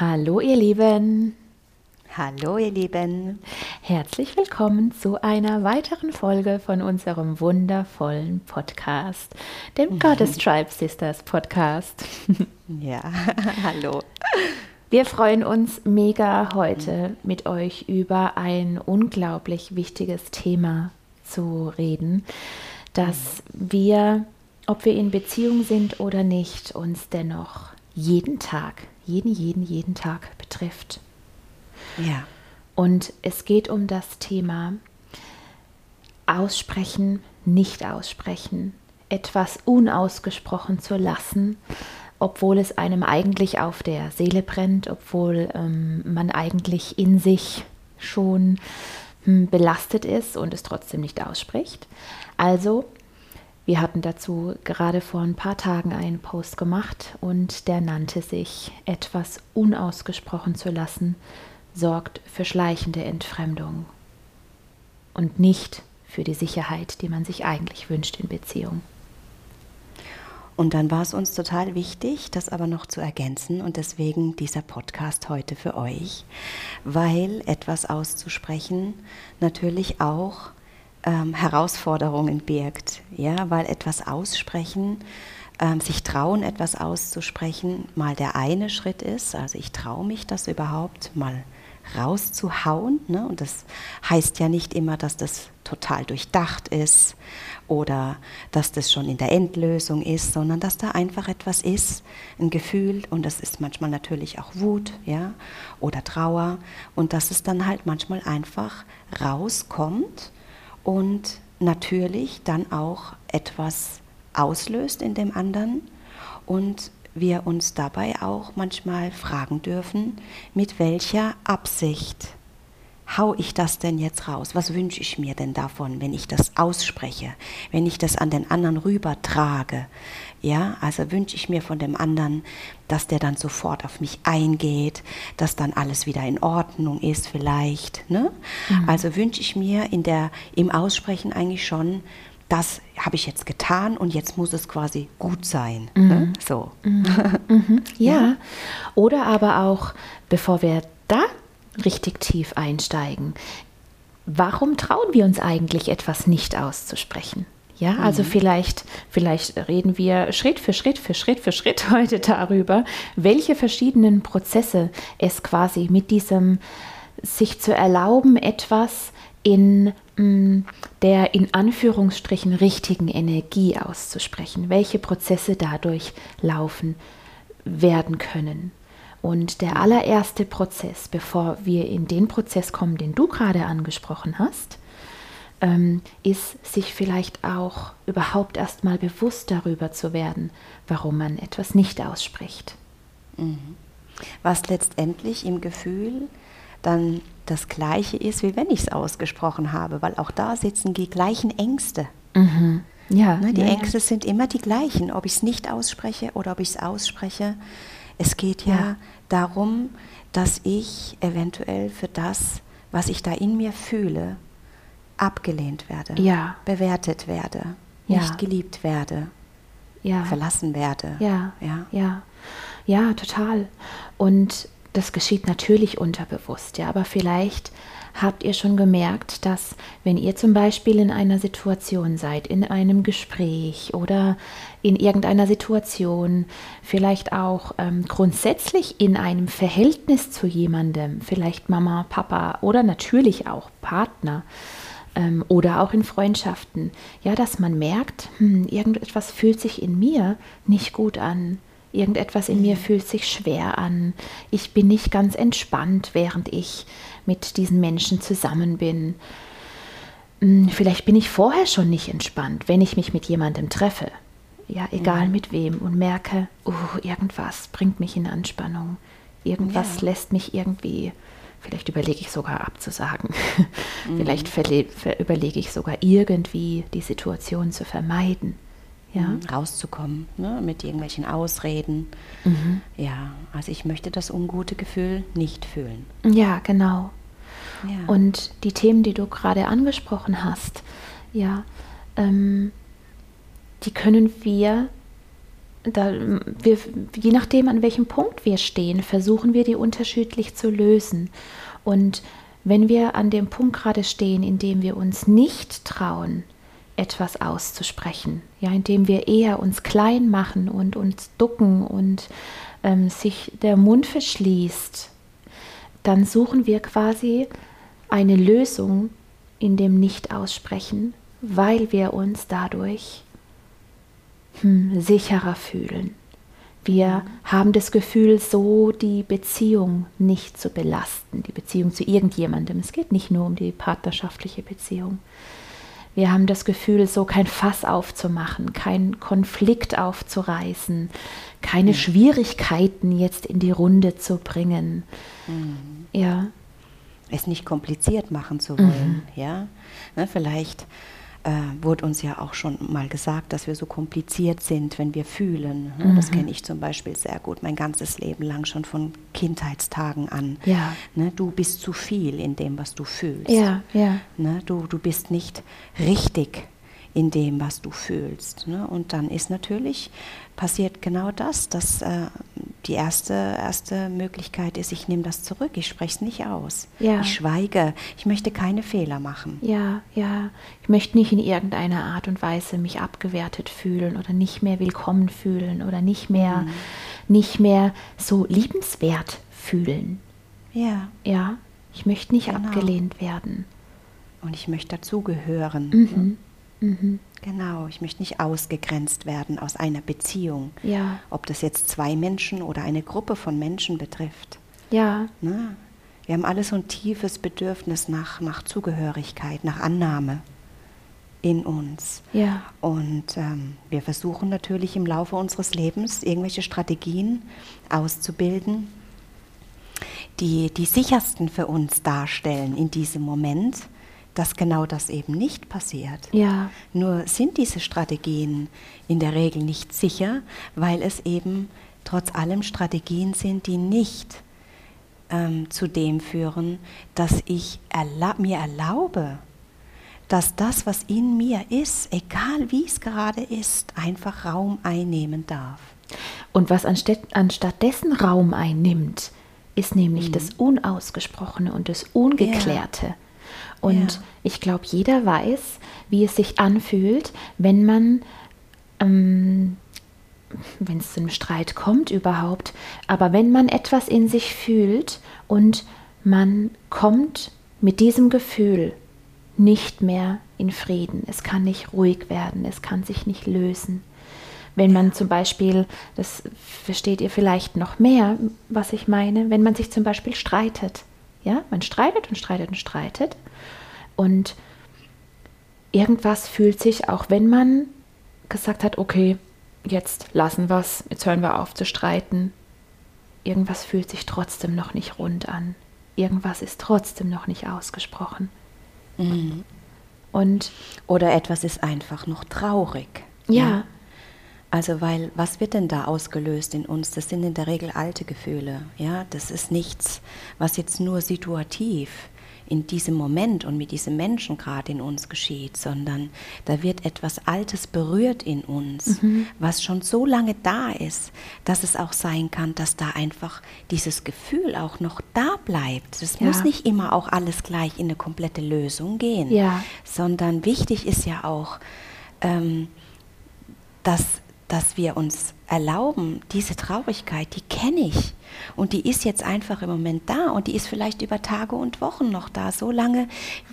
Hallo ihr Lieben. Hallo ihr Lieben. Herzlich willkommen zu einer weiteren Folge von unserem wundervollen Podcast, dem Goddess Tribe Sisters Podcast. Ja, hallo. Wir freuen uns mega heute mit euch über ein unglaublich wichtiges Thema zu reden, dass wir, ob wir in Beziehung sind oder nicht, uns dennoch jeden Tag, jeden, jeden, jeden Tag betrifft. Ja. Und es geht um das Thema Aussprechen, nicht aussprechen, etwas unausgesprochen zu lassen, obwohl es einem eigentlich auf der Seele brennt, obwohl ähm, man eigentlich in sich schon hm, belastet ist und es trotzdem nicht ausspricht. Also, wir hatten dazu gerade vor ein paar Tagen einen Post gemacht und der nannte sich etwas unausgesprochen zu lassen, sorgt für schleichende Entfremdung und nicht für die Sicherheit, die man sich eigentlich wünscht in Beziehung. Und dann war es uns total wichtig, das aber noch zu ergänzen und deswegen dieser Podcast heute für euch, weil etwas auszusprechen natürlich auch ähm, Herausforderungen birgt, ja, weil etwas aussprechen, ähm, sich trauen, etwas auszusprechen, mal der eine Schritt ist, also ich traue mich das überhaupt mal rauszuhauen. Ne? Und das heißt ja nicht immer, dass das total durchdacht ist oder dass das schon in der Endlösung ist, sondern dass da einfach etwas ist, ein Gefühl und das ist manchmal natürlich auch Wut, ja, oder Trauer und dass es dann halt manchmal einfach rauskommt und natürlich dann auch etwas auslöst in dem anderen und wir uns dabei auch manchmal fragen dürfen, mit welcher Absicht hau ich das denn jetzt raus? Was wünsche ich mir denn davon, wenn ich das ausspreche, wenn ich das an den anderen rübertrage? Ja, also wünsche ich mir von dem anderen, dass der dann sofort auf mich eingeht, dass dann alles wieder in Ordnung ist vielleicht. Ne? Mhm. Also wünsche ich mir in der, im Aussprechen eigentlich schon, das habe ich jetzt getan und jetzt muss es quasi gut sein. Mhm. Ne? So. Mhm. mhm. Ja. ja. Oder aber auch, bevor wir da richtig tief einsteigen, warum trauen wir uns eigentlich etwas nicht auszusprechen? Ja, also mhm. vielleicht, vielleicht reden wir Schritt für Schritt für Schritt für Schritt heute darüber, welche verschiedenen Prozesse es quasi mit diesem sich zu erlauben, etwas in mm, der in Anführungsstrichen richtigen Energie auszusprechen, welche Prozesse dadurch laufen werden können. Und der allererste Prozess, bevor wir in den Prozess kommen, den du gerade angesprochen hast, ähm, ist sich vielleicht auch überhaupt erst mal bewusst darüber zu werden, warum man etwas nicht ausspricht. Mhm. Was letztendlich im Gefühl dann das Gleiche ist, wie wenn ich es ausgesprochen habe, weil auch da sitzen die gleichen Ängste. Mhm. Ja, ne, die ja, Ängste ja. sind immer die gleichen, ob ich es nicht ausspreche oder ob ich es ausspreche. Es geht ja, ja darum, dass ich eventuell für das, was ich da in mir fühle, abgelehnt werde, ja. bewertet werde, nicht geliebt werde, verlassen werde. Ja, ja, ja, ja, total. Und das geschieht natürlich unterbewusst, ja, aber vielleicht habt ihr schon gemerkt, dass wenn ihr zum Beispiel in einer Situation seid, in einem Gespräch oder in irgendeiner Situation, vielleicht auch ähm, grundsätzlich in einem Verhältnis zu jemandem, vielleicht Mama, Papa oder natürlich auch Partner, ähm, oder auch in Freundschaften, ja, dass man merkt, hm, irgendetwas fühlt sich in mir nicht gut an, Irgendetwas in mir mhm. fühlt sich schwer an. Ich bin nicht ganz entspannt, während ich mit diesen Menschen zusammen bin. Hm, vielleicht bin ich vorher schon nicht entspannt, wenn ich mich mit jemandem treffe. Ja, egal mhm. mit wem und merke, oh, irgendwas bringt mich in Anspannung. Irgendwas ja. lässt mich irgendwie, vielleicht überlege ich sogar abzusagen. Mhm. vielleicht überlege ich sogar irgendwie die Situation zu vermeiden ja. Mhm. rauszukommen ne, mit irgendwelchen Ausreden. Mhm. Ja, also ich möchte das ungute Gefühl nicht fühlen. Ja, genau. Ja. Und die Themen, die du gerade angesprochen hast, ja, ähm, die können wir da, wir, je nachdem, an welchem Punkt wir stehen, versuchen wir die unterschiedlich zu lösen. Und wenn wir an dem Punkt gerade stehen, in dem wir uns nicht trauen, etwas auszusprechen, ja, indem wir eher uns klein machen und uns ducken und ähm, sich der Mund verschließt, dann suchen wir quasi eine Lösung in dem Nicht-Aussprechen, weil wir uns dadurch hm, sicherer fühlen. Wir haben das Gefühl, so die Beziehung nicht zu belasten, die Beziehung zu irgendjemandem. Es geht nicht nur um die partnerschaftliche Beziehung. Wir haben das Gefühl, so kein Fass aufzumachen, keinen Konflikt aufzureißen, keine mhm. Schwierigkeiten jetzt in die Runde zu bringen. Mhm. Ja. Es nicht kompliziert machen zu wollen, mhm. ja. Ne, vielleicht äh, wurde uns ja auch schon mal gesagt, dass wir so kompliziert sind, wenn wir fühlen. Ne? Mhm. Das kenne ich zum Beispiel sehr gut, mein ganzes Leben lang schon von Kindheitstagen an. Ja. Ne? Du bist zu viel in dem, was du fühlst. Ja, ja. Ne? Du, du bist nicht richtig in dem, was du fühlst. Ne? Und dann ist natürlich passiert genau das, dass äh, die erste, erste Möglichkeit ist, ich nehme das zurück, ich spreche es nicht aus. Ja. Ich schweige, ich möchte keine Fehler machen. Ja, ja. Ich möchte nicht in irgendeiner Art und Weise mich abgewertet fühlen oder nicht mehr willkommen fühlen oder nicht mehr, mhm. nicht mehr so liebenswert fühlen. Ja. Ja. Ich möchte nicht genau. abgelehnt werden. Und ich möchte dazugehören. Mhm. Mhm. Genau, ich möchte nicht ausgegrenzt werden aus einer Beziehung. Ja. Ob das jetzt zwei Menschen oder eine Gruppe von Menschen betrifft. Ja. Ne? Wir haben alle so ein tiefes Bedürfnis nach, nach Zugehörigkeit, nach Annahme in uns. Ja. Und ähm, wir versuchen natürlich im Laufe unseres Lebens irgendwelche Strategien auszubilden, die die sichersten für uns darstellen in diesem Moment dass genau das eben nicht passiert. Ja. Nur sind diese Strategien in der Regel nicht sicher, weil es eben trotz allem Strategien sind, die nicht ähm, zu dem führen, dass ich erla mir erlaube, dass das, was in mir ist, egal wie es gerade ist, einfach Raum einnehmen darf. Und was anstatt, anstatt dessen Raum einnimmt, ist nämlich mhm. das Unausgesprochene und das Ungeklärte. Ja. Und ja. ich glaube, jeder weiß, wie es sich anfühlt, wenn man, ähm, wenn es zu einem Streit kommt überhaupt, aber wenn man etwas in sich fühlt und man kommt mit diesem Gefühl nicht mehr in Frieden. Es kann nicht ruhig werden, es kann sich nicht lösen. Wenn man zum Beispiel, das versteht ihr vielleicht noch mehr, was ich meine, wenn man sich zum Beispiel streitet. Ja, man streitet und streitet und streitet und irgendwas fühlt sich, auch wenn man gesagt hat, okay, jetzt lassen wir es, jetzt hören wir auf zu streiten, irgendwas fühlt sich trotzdem noch nicht rund an. Irgendwas ist trotzdem noch nicht ausgesprochen. Mhm. Und oder etwas ist einfach noch traurig. Ja. ja. Also, weil was wird denn da ausgelöst in uns? Das sind in der Regel alte Gefühle. Ja, das ist nichts, was jetzt nur situativ in diesem Moment und mit diesem Menschen gerade in uns geschieht, sondern da wird etwas Altes berührt in uns, mhm. was schon so lange da ist, dass es auch sein kann, dass da einfach dieses Gefühl auch noch da bleibt. Es ja. muss nicht immer auch alles gleich in eine komplette Lösung gehen, ja. sondern wichtig ist ja auch, ähm, dass, dass wir uns erlauben, diese Traurigkeit, die kenne ich. Und die ist jetzt einfach im Moment da und die ist vielleicht über Tage und Wochen noch da, so lange,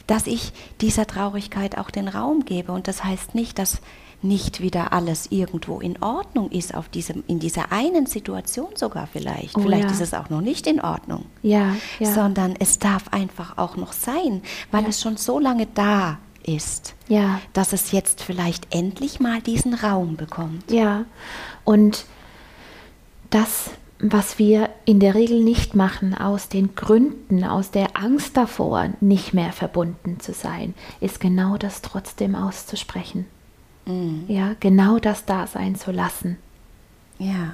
dass ich dieser Traurigkeit auch den Raum gebe. Und das heißt nicht, dass nicht wieder alles irgendwo in Ordnung ist auf diesem, in dieser einen Situation sogar vielleicht. Oh, vielleicht ja. ist es auch noch nicht in Ordnung. Ja, ja. Sondern es darf einfach auch noch sein, weil ja. es schon so lange da ist, ja. dass es jetzt vielleicht endlich mal diesen Raum bekommt. Ja, und das was wir in der Regel nicht machen, aus den Gründen, aus der Angst davor, nicht mehr verbunden zu sein, ist genau das trotzdem auszusprechen. Mhm. Ja, genau das da sein zu lassen. Ja.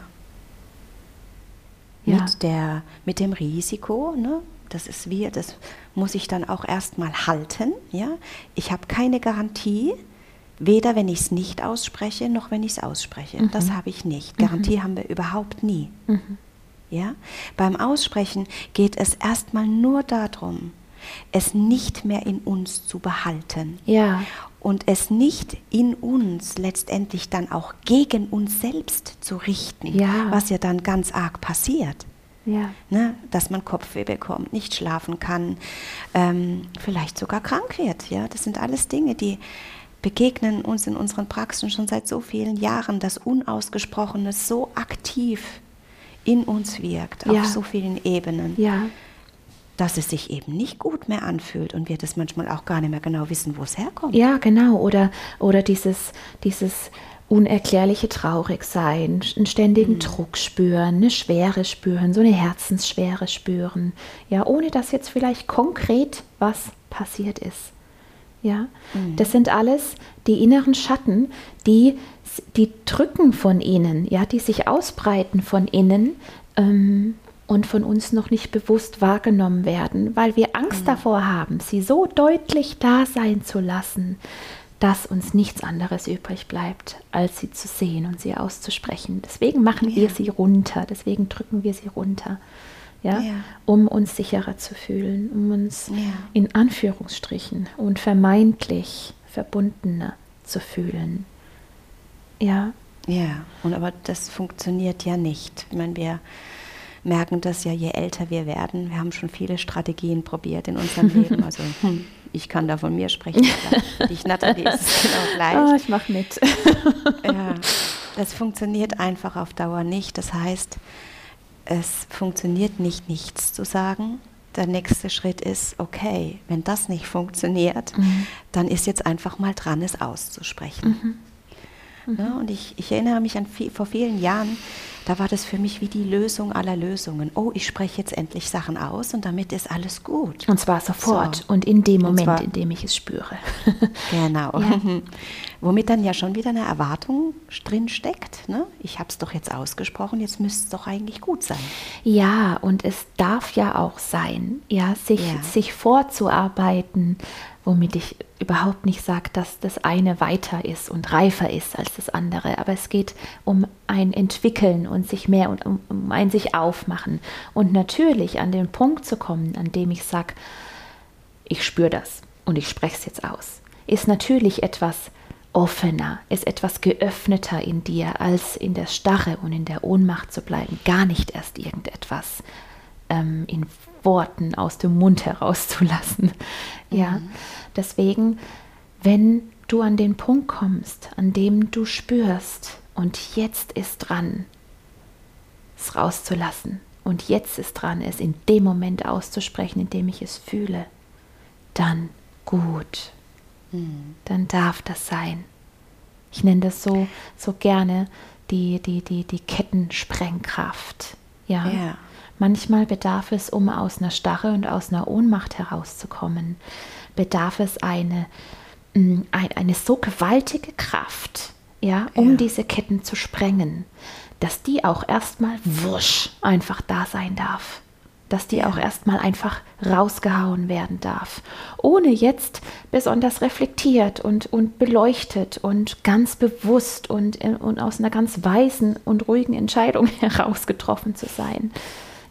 ja. Mit, der, mit dem Risiko, ne? Das ist wir, das muss ich dann auch erstmal halten. Ja? Ich habe keine Garantie, Weder wenn ich es nicht ausspreche, noch wenn ich es ausspreche. Mhm. Das habe ich nicht. Garantie haben wir überhaupt nie. Mhm. Ja? Beim Aussprechen geht es erstmal nur darum, es nicht mehr in uns zu behalten Ja. und es nicht in uns letztendlich dann auch gegen uns selbst zu richten, Ja. was ja dann ganz arg passiert. Ja. Ne? Dass man Kopfweh bekommt, nicht schlafen kann, ähm, vielleicht sogar krank wird. Ja? Das sind alles Dinge, die begegnen uns in unseren Praxen schon seit so vielen Jahren, dass Unausgesprochene so aktiv in uns wirkt, Ja. auf so vielen Ebenen Ja. dass es sich eben nicht gut mehr anfühlt und wir das manchmal auch gar nicht mehr genau wissen, wo es herkommt. Ja, genau. Oder, oder dieses, dieses unerklärliche Traurigsein, einen ständigen Druck spüren, eine Schwere spüren, so eine Herzensschwere spüren. Ja, ohne dass jetzt vielleicht konkret was passiert ist. Ja, das sind alles die inneren Schatten, die, die drücken von innen, ja, die sich ausbreiten von innen ähm, und von uns noch nicht bewusst wahrgenommen werden, weil wir Angst davor haben, sie so deutlich da sein zu lassen, dass uns nichts anderes übrig bleibt, als sie zu sehen und sie auszusprechen. Deswegen machen wir Ja. sie runter, deswegen drücken wir sie runter, ja, Ja. um uns sicherer zu fühlen, um uns Ja. in Anführungsstrichen und vermeintlich verbundener zu fühlen. Ja, Ja, und aber das funktioniert ja nicht. Ich meine, wir merken das ja, je älter wir werden. Wir haben schon viele Strategien probiert in unserem Leben. Also hm, ich kann da von mir sprechen. Für dich, Nathalie, ist es genau gleich. Ah, ich mache mit. Ja, das funktioniert einfach auf Dauer nicht. Das heißt, es funktioniert nicht, nichts zu sagen. Der nächste Schritt ist, okay, wenn das nicht funktioniert, Mhm. dann ist jetzt einfach mal dran, es auszusprechen. Ja, und ich, ich erinnere mich an vi- vor vielen Jahren, da war das für mich wie die Lösung aller Lösungen. Oh, ich spreche jetzt endlich Sachen aus und damit ist alles gut. Und zwar sofort So. und in dem Moment, zwar- in dem ich es spüre. Genau. Ja. Womit dann ja schon wieder eine Erwartung drin steckt. Ne? Ich habe es doch jetzt ausgesprochen, jetzt müsste es doch eigentlich gut sein. Ja, und es darf ja auch sein, ja, sich, Ja. sich vorzuarbeiten, womit ich überhaupt nicht sage, dass das eine weiter ist und reifer ist als das andere. Aber es geht um ein Entwickeln und sich mehr und um, um ein sich aufmachen. Und natürlich an den Punkt zu kommen, an dem ich sage, ich spüre das und ich spreche es jetzt aus, ist natürlich etwas offener, ist etwas geöffneter in dir, als in der Starre und in der Ohnmacht zu bleiben, gar nicht erst irgendetwas ähm, in Worten aus dem Mund herauszulassen. Ja, deswegen, wenn du an den Punkt kommst, an dem du spürst, und jetzt ist dran, es rauszulassen, und jetzt ist dran, es in dem Moment auszusprechen, in dem ich es fühle, dann gut, dann darf das sein. Ich nenne das so, so gerne die, die, die, die Kettensprengkraft. Ja. Ja. Manchmal bedarf es, um aus einer Starre und aus einer Ohnmacht herauszukommen, bedarf es eine, mm, ein, eine so gewaltige Kraft, ja, um Ja. diese Ketten zu sprengen, dass die auch erstmal wusch einfach da sein darf. Dass die auch erstmal einfach rausgehauen werden darf, ohne jetzt besonders reflektiert und, und beleuchtet und ganz bewusst und, äh, und aus einer ganz weisen und ruhigen Entscheidung heraus getroffen zu sein.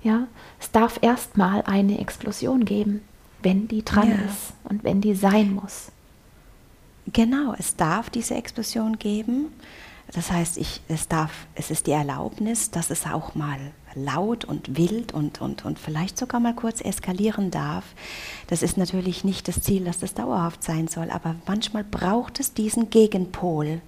Ja, es darf erstmal eine Explosion geben, wenn die dran Ja. ist und wenn die sein muss. Genau, es darf diese Explosion geben. Das heißt, ich, es, darf, es ist die Erlaubnis, dass es auch mal laut und wild und, und, und vielleicht sogar mal kurz eskalieren darf. Das ist natürlich nicht das Ziel, dass das dauerhaft sein soll, aber manchmal braucht es diesen Gegenpol.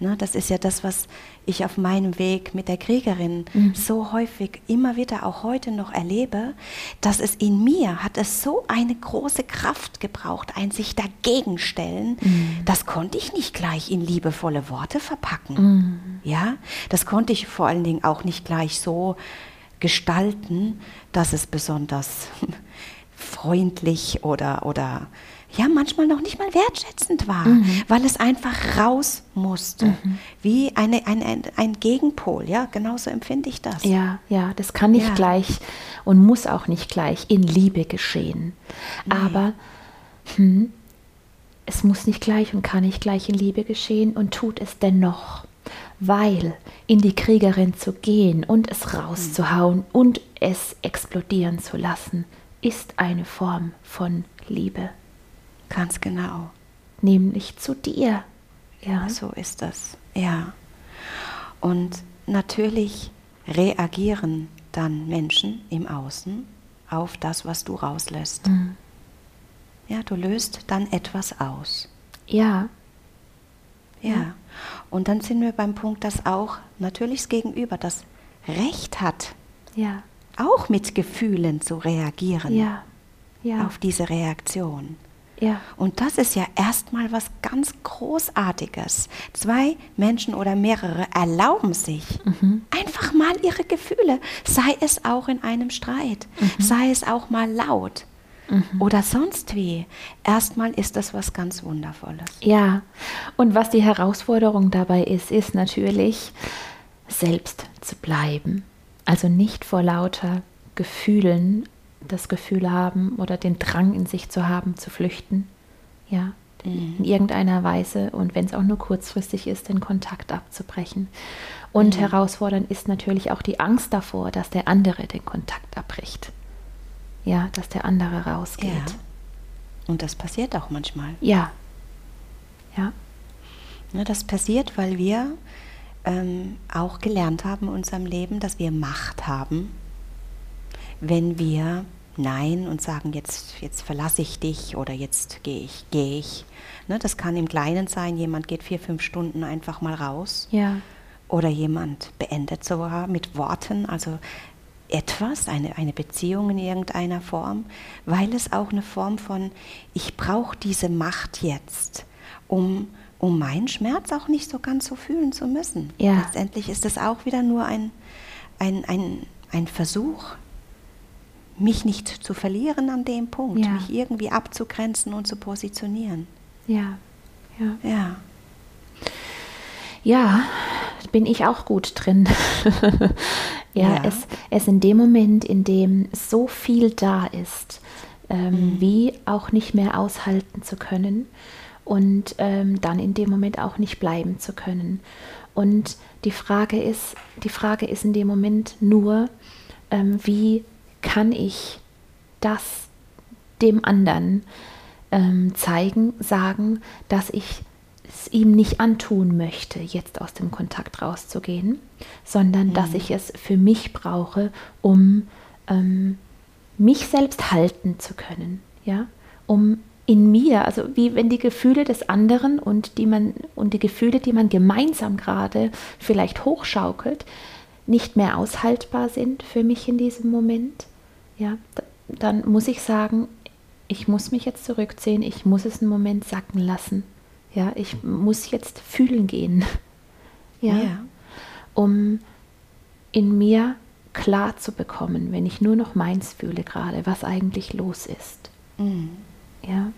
Ne, das ist ja das, was ich auf meinem Weg mit der Kriegerin so häufig immer wieder auch heute noch erlebe, dass es in mir hat es so eine große Kraft gebraucht, ein sich dagegen stellen. Das konnte ich nicht gleich in liebevolle Worte verpacken. Ja, das konnte ich vor allen Dingen auch nicht gleich so gestalten, dass es besonders freundlich oder, oder ja, manchmal noch nicht mal wertschätzend war, weil es einfach raus musste. Wie eine, ein, ein, ein Gegenpol, ja, genauso empfinde ich das. Ja, ja, das kann nicht Ja. gleich und muss auch nicht gleich in Liebe geschehen. Aber hm, es muss nicht gleich und kann nicht gleich in Liebe geschehen und tut es dennoch, weil in die Kriegerin zu gehen und es rauszuhauen und es explodieren zu lassen, ist eine Form von Liebe. Ganz genau. Nämlich zu dir. Ja. So ist das. Ja. Und natürlich reagieren dann Menschen im Außen auf das, was du rauslässt. Mhm. Ja, du löst dann etwas aus. Ja. Ja. Und dann sind wir beim Punkt, dass auch natürlich das Gegenüber das Recht hat, ja. auch mit Gefühlen zu reagieren ja. Ja. auf diese Reaktion. Ja. Und das ist ja erstmal was ganz Großartiges. Zwei Menschen oder mehrere erlauben sich mhm. einfach mal ihre Gefühle, sei es auch in einem Streit, mhm. sei es auch mal laut. Mhm. Oder sonst wie. Erstmal ist das was ganz Wundervolles. Ja, und was die Herausforderung dabei ist, ist natürlich, selbst zu bleiben. Also nicht vor lauter Gefühlen das Gefühl haben oder den Drang in sich zu haben, zu flüchten. Ja, mhm. in irgendeiner Weise und wenn es auch nur kurzfristig ist, den Kontakt abzubrechen. Und mhm. herausfordernd ist natürlich auch die Angst davor, dass der andere den Kontakt abbricht. Ja, dass der andere rausgeht. Ja. Und das passiert auch manchmal. Ja. Ja. ja das passiert, weil wir ähm, auch gelernt haben in unserem Leben, dass wir Macht haben wenn wir Nein und sagen, jetzt, jetzt verlasse ich dich oder jetzt gehe ich, gehe ich. Ne, das kann im Kleinen sein, jemand geht vier, fünf Stunden einfach mal raus. Ja. Oder jemand beendet sogar mit Worten, also etwas, eine, eine Beziehung in irgendeiner Form, weil es auch eine Form von, ich brauche diese Macht jetzt, um, um meinen Schmerz auch nicht so ganz so fühlen zu müssen. Ja. Letztendlich ist es auch wieder nur ein, ein, ein, ein Versuch, mich nicht zu verlieren an dem Punkt, ja. mich irgendwie abzugrenzen und zu positionieren. Ja, ja. Ja. Ja, bin ich auch gut drin. ja, ja, Es, es in dem Moment, in dem so viel da ist, ähm, mhm. wie auch nicht mehr aushalten zu können und ähm, dann in dem Moment auch nicht bleiben zu können. Und die Frage ist, die Frage ist in dem Moment nur, ähm, wie kann ich das dem anderen ähm, zeigen, sagen, dass ich es ihm nicht antun möchte, jetzt aus dem Kontakt rauszugehen, sondern mhm. dass ich es für mich brauche, um ähm, mich selbst halten zu können, ja, um in mir, also wie wenn die Gefühle des anderen und die man und die Gefühle, die man gemeinsam gerade vielleicht hochschaukelt, nicht mehr aushaltbar sind für mich in diesem Moment, ja, dann muss ich sagen, ich muss mich jetzt zurückziehen, ich muss es einen Moment sacken lassen. Ja, ich muss jetzt fühlen gehen. Ja, ja. um in mir klar zu bekommen, wenn ich nur noch meins fühle gerade, was eigentlich los ist. Mhm. Ja.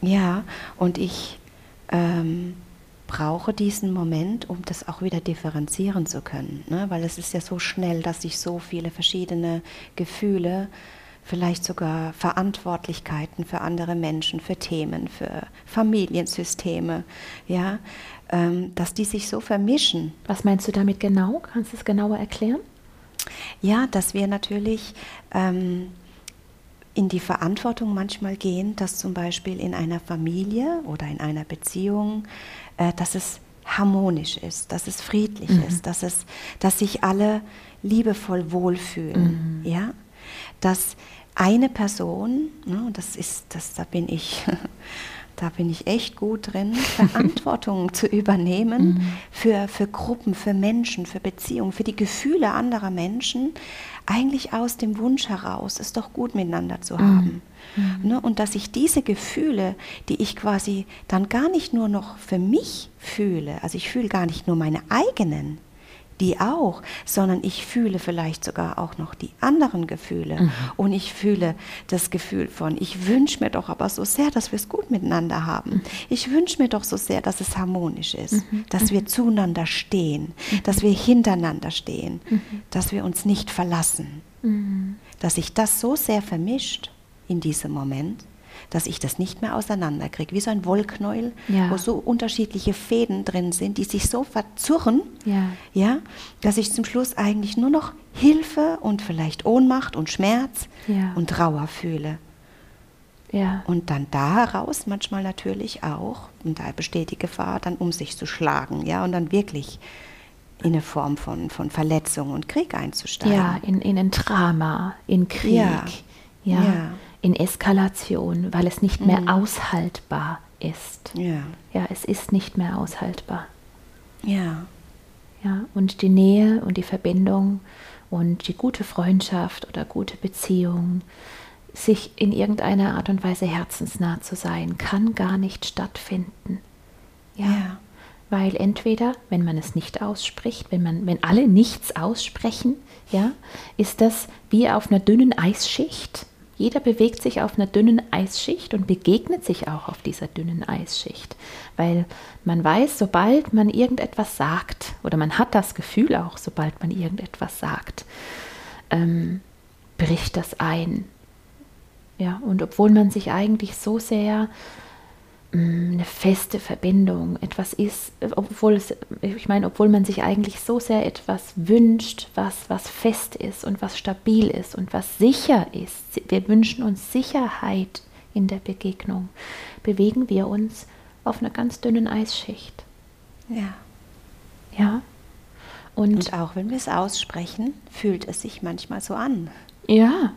Ja, und ich ähm, brauche diesen Moment, um das auch wieder differenzieren zu können. Ne? Weil es ist ja so schnell, dass sich so viele verschiedene Gefühle, vielleicht sogar Verantwortlichkeiten für andere Menschen, für Themen, für Familiensysteme, ja, ähm, dass die sich so vermischen. Was meinst du damit genau? Kannst du es genauer erklären? Ja, dass wir natürlich ähm, in die Verantwortung manchmal gehen, dass zum Beispiel in einer Familie oder in einer Beziehung äh, dass es harmonisch ist, dass es friedlich mhm. ist, dass, es, dass sich alle liebevoll wohlfühlen. Mhm. Ja? Dass eine Person, ne, das ist, das, da bin ich, da bin ich echt gut drin, Verantwortung zu übernehmen mhm. für, für Gruppen, für Menschen, für Beziehungen, für die Gefühle anderer Menschen, eigentlich aus dem Wunsch heraus, es doch gut miteinander zu haben. Mhm. Ne? Und dass ich diese Gefühle, die ich quasi dann gar nicht nur noch für mich fühle, also ich fühle gar nicht nur meine eigenen, die auch, sondern ich fühle vielleicht sogar auch noch die anderen Gefühle. Mhm. Und ich fühle das Gefühl von, ich wünsche mir doch aber so sehr, dass wir es gut miteinander haben. Mhm. Ich wünsche mir doch so sehr, dass es harmonisch ist, mhm. dass wir mhm. zueinander stehen, mhm. dass wir hintereinander stehen, dass wir uns nicht verlassen. Dass sich das so sehr vermischt in diesem Moment, dass ich das nicht mehr auseinanderkriege, wie so ein Wollknäuel, Ja. wo so unterschiedliche Fäden drin sind, die sich so verzurren, Ja. ja, dass ich zum Schluss eigentlich nur noch Hilfe und vielleicht Ohnmacht und Schmerz Ja. und Trauer fühle. Ja. Und dann da heraus manchmal natürlich auch, und da besteht die Gefahr, dann um sich zu schlagen, ja, und dann wirklich in eine Form von, von Verletzung und Krieg einzusteigen. Ja, in, in ein Drama, in Krieg, Ja. ja, Ja. In Eskalation, weil es nicht mehr Mhm. aushaltbar ist. Ja, Ja, es ist nicht mehr aushaltbar. ja, Ja, und die Nähe und die Verbindung und die gute Freundschaft oder gute Beziehung, sich in irgendeiner Art und Weise herzensnah zu sein, kann gar nicht stattfinden. Ja. Ja. Weil entweder, wenn man es nicht ausspricht, wenn man, wenn alle nichts aussprechen, ja, ist das wie auf einer dünnen Eisschicht. Jeder bewegt sich auf einer dünnen Eisschicht und begegnet sich auch auf dieser dünnen Eisschicht. Weil man weiß, sobald man irgendetwas sagt, oder man hat das Gefühl auch, sobald man irgendetwas sagt, ähm, bricht das ein. Ja, und obwohl man sich eigentlich so sehr eine feste Verbindung, etwas ist, obwohl es, ich meine, obwohl man sich eigentlich so sehr etwas wünscht, was, was fest ist und was stabil ist und was sicher ist. Wir wünschen uns Sicherheit in der Begegnung. Bewegen wir uns auf einer ganz dünnen Eisschicht. ja. Ja. Und, Und auch wenn wir es aussprechen, fühlt es sich manchmal so an. ja.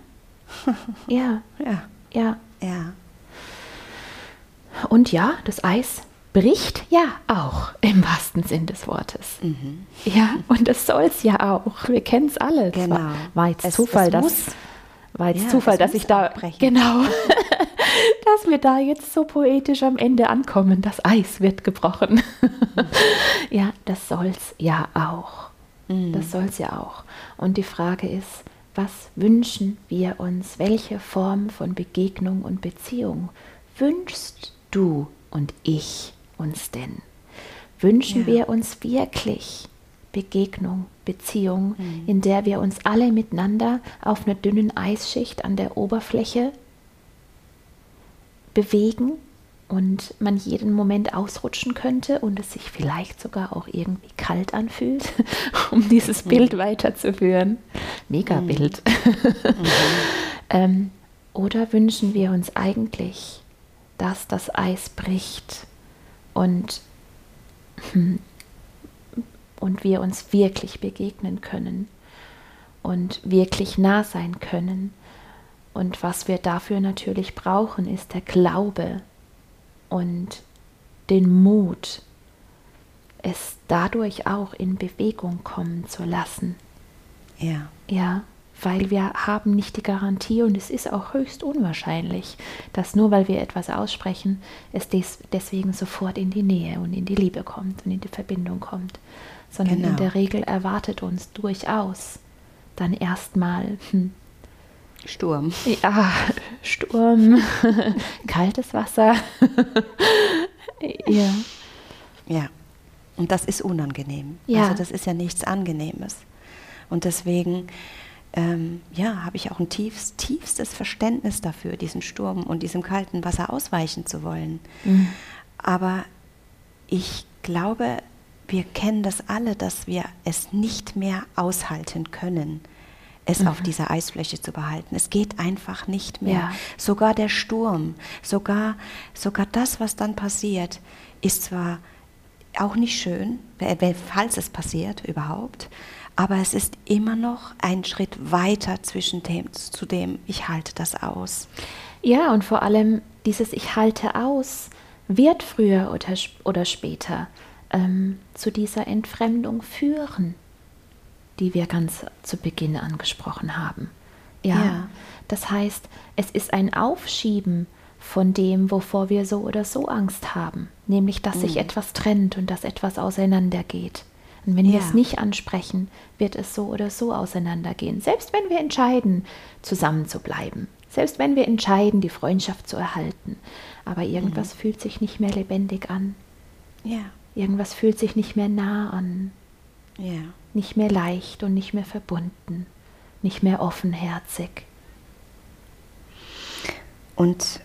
ja, Ja, ja. ja, Und ja, das Eis bricht ja auch im wahrsten Sinn des Wortes. mhm. Ja, und das soll es ja auch. Wir kennen es alle. Es Genau. War, war jetzt Es- Zufall, es dass, war jetzt Ja, Zufall es dass ich da brechen. genau, dass wir da jetzt so poetisch am Ende ankommen. Das Eis wird gebrochen. ja, das soll's ja auch. Mhm. Das soll's ja auch. Und die Frage ist, was wünschen wir uns? Welche Form von Begegnung und Beziehung wünschst du und ich uns denn? Wünschen Ja. wir uns wirklich Begegnung, Beziehung, Mhm. in der wir uns alle miteinander auf einer dünnen Eisschicht an der Oberfläche bewegen und man jeden Moment ausrutschen könnte und es sich vielleicht sogar auch irgendwie kalt anfühlt, um dieses Bild weiterzuführen. Mega Bild. ähm, oder wünschen wir uns eigentlich, dass das Eis bricht und, hm, und wir uns wirklich begegnen können und wirklich nah sein können. Und was wir dafür natürlich brauchen, ist der Glaube und den Mut, es dadurch auch in Bewegung kommen zu lassen. ja, Ja, weil wir haben nicht die Garantie und es ist auch höchst unwahrscheinlich, dass nur weil wir etwas aussprechen, es des, deswegen sofort in die Nähe und in die Liebe kommt und in die Verbindung kommt, sondern in Genau. der Regel erwartet uns durchaus dann erstmal hm, Sturm. ja, Sturm, kaltes Wasser. ja. Ja, und das ist unangenehm. Ja. Also das ist ja nichts Angenehmes. Und deswegen, ähm, ja, habe ich auch ein tiefst, tiefstes Verständnis dafür, diesen Sturm und diesem kalten Wasser ausweichen zu wollen. Mhm. Aber ich glaube, wir kennen das alle, dass wir es nicht mehr aushalten können, es Mhm. auf dieser Eisfläche zu behalten. Es geht einfach nicht mehr. Ja. Sogar der Sturm, sogar, sogar das, was dann passiert, ist zwar auch nicht schön, äh, wenn- falls es passiert überhaupt, aber es ist immer noch ein Schritt weiter zwischen dem, zu dem, ich halte das aus. Ja, und vor allem dieses Ich halte aus wird früher oder, oder später ähm, zu dieser Entfremdung führen, die wir ganz zu Beginn angesprochen haben. Ja, Ja. das heißt, es ist ein Aufschieben von dem, wovor wir so oder so Angst haben, nämlich dass sich Mhm. etwas trennt und dass etwas auseinandergeht. Und wenn wir Ja. es nicht ansprechen, wird es so oder so auseinandergehen. Selbst wenn wir entscheiden, zusammen zu bleiben. Selbst wenn wir entscheiden, die Freundschaft zu erhalten. Aber irgendwas fühlt sich nicht mehr lebendig an. Ja, Irgendwas fühlt sich nicht mehr nah an. ja, Nicht mehr leicht und nicht mehr verbunden. Nicht mehr offenherzig. Und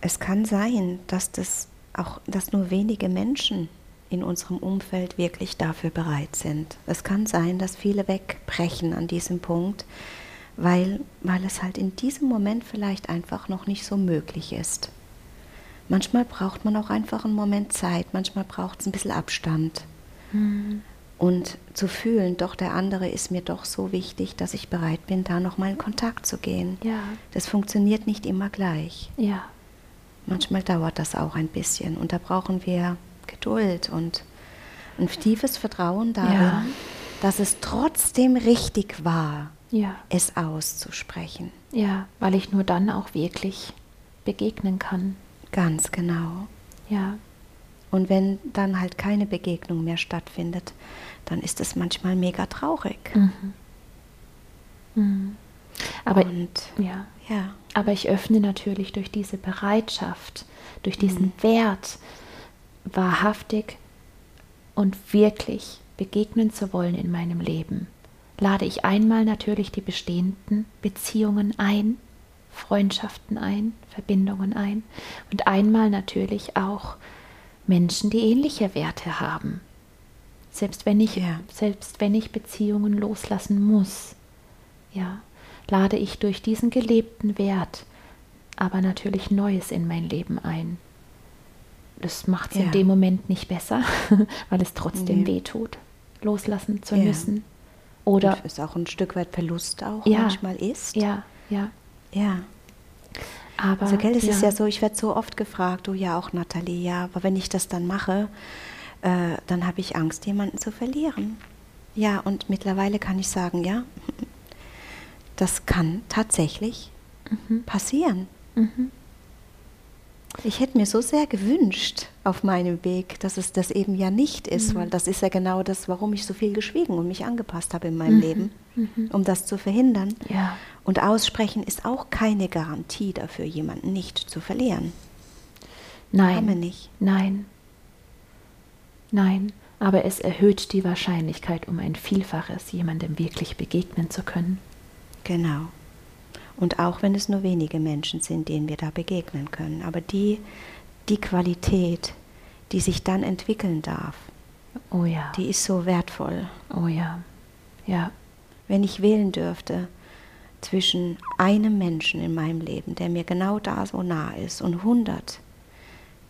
es kann sein, dass das auch, dass nur wenige Menschen in unserem Umfeld wirklich dafür bereit sind. Es kann sein, dass viele wegbrechen an diesem Punkt, weil, weil es halt in diesem Moment vielleicht einfach noch nicht so möglich ist. Manchmal braucht man auch einfach einen Moment Zeit, manchmal braucht es ein bisschen Abstand. Mhm. Und zu fühlen, doch der andere ist mir doch so wichtig, dass ich bereit bin, da nochmal in Kontakt zu gehen. Ja. Das funktioniert nicht immer gleich. Ja. Manchmal dauert das auch ein bisschen und da brauchen wir Geduld und ein tiefes Vertrauen darin, ja. dass es trotzdem richtig war, ja. es auszusprechen. Ja, weil ich nur dann auch wirklich begegnen kann. Ganz genau. Ja. Und wenn dann halt keine Begegnung mehr stattfindet, dann ist es manchmal mega traurig. Mhm. Mhm. Aber, Und, ja. ja. Aber ich öffne natürlich durch diese Bereitschaft, durch diesen mhm. Wert, wahrhaftig und wirklich begegnen zu wollen in meinem Leben, lade ich einmal natürlich die bestehenden Beziehungen ein, Freundschaften ein, Verbindungen ein und einmal natürlich auch Menschen, die ähnliche Werte haben. Selbst wenn ich, ja. selbst wenn ich Beziehungen loslassen muss, ja, lade ich durch diesen gelebten Wert aber natürlich Neues in mein Leben ein. Das macht es ja. in dem Moment nicht besser, weil es trotzdem nee. weh tut, loslassen zu ja. müssen. Oder Und es auch ein Stück weit Verlust auch ja. manchmal ist. Ja, ja. Ja. Aber so, gell, es ja. ist ja so, ich werde so oft gefragt, du ja auch Nathalie, ja, aber wenn ich das dann mache, äh, dann habe ich Angst, jemanden zu verlieren. Ja, und mittlerweile kann ich sagen, ja, das kann tatsächlich mhm. passieren. Mhm. Ich hätte mir so sehr gewünscht auf meinem Weg, dass es das eben ja nicht ist, mhm. weil das ist ja genau das, warum ich so viel geschwiegen und mich angepasst habe in meinem mhm. Leben, mhm. um das zu verhindern. Ja. Und aussprechen ist auch keine Garantie dafür, jemanden nicht zu verlieren. Nein. Haben wir nicht. Nein. Nein. Aber es erhöht die Wahrscheinlichkeit um ein Vielfaches, jemandem wirklich begegnen zu können. Genau. Und auch wenn es nur wenige Menschen sind, denen wir da begegnen können. Aber die, die Qualität, die sich dann entwickeln darf, oh ja. die ist so wertvoll. Oh ja. Ja. Wenn ich wählen dürfte zwischen einem Menschen in meinem Leben, der mir genau da so nah ist, und 100,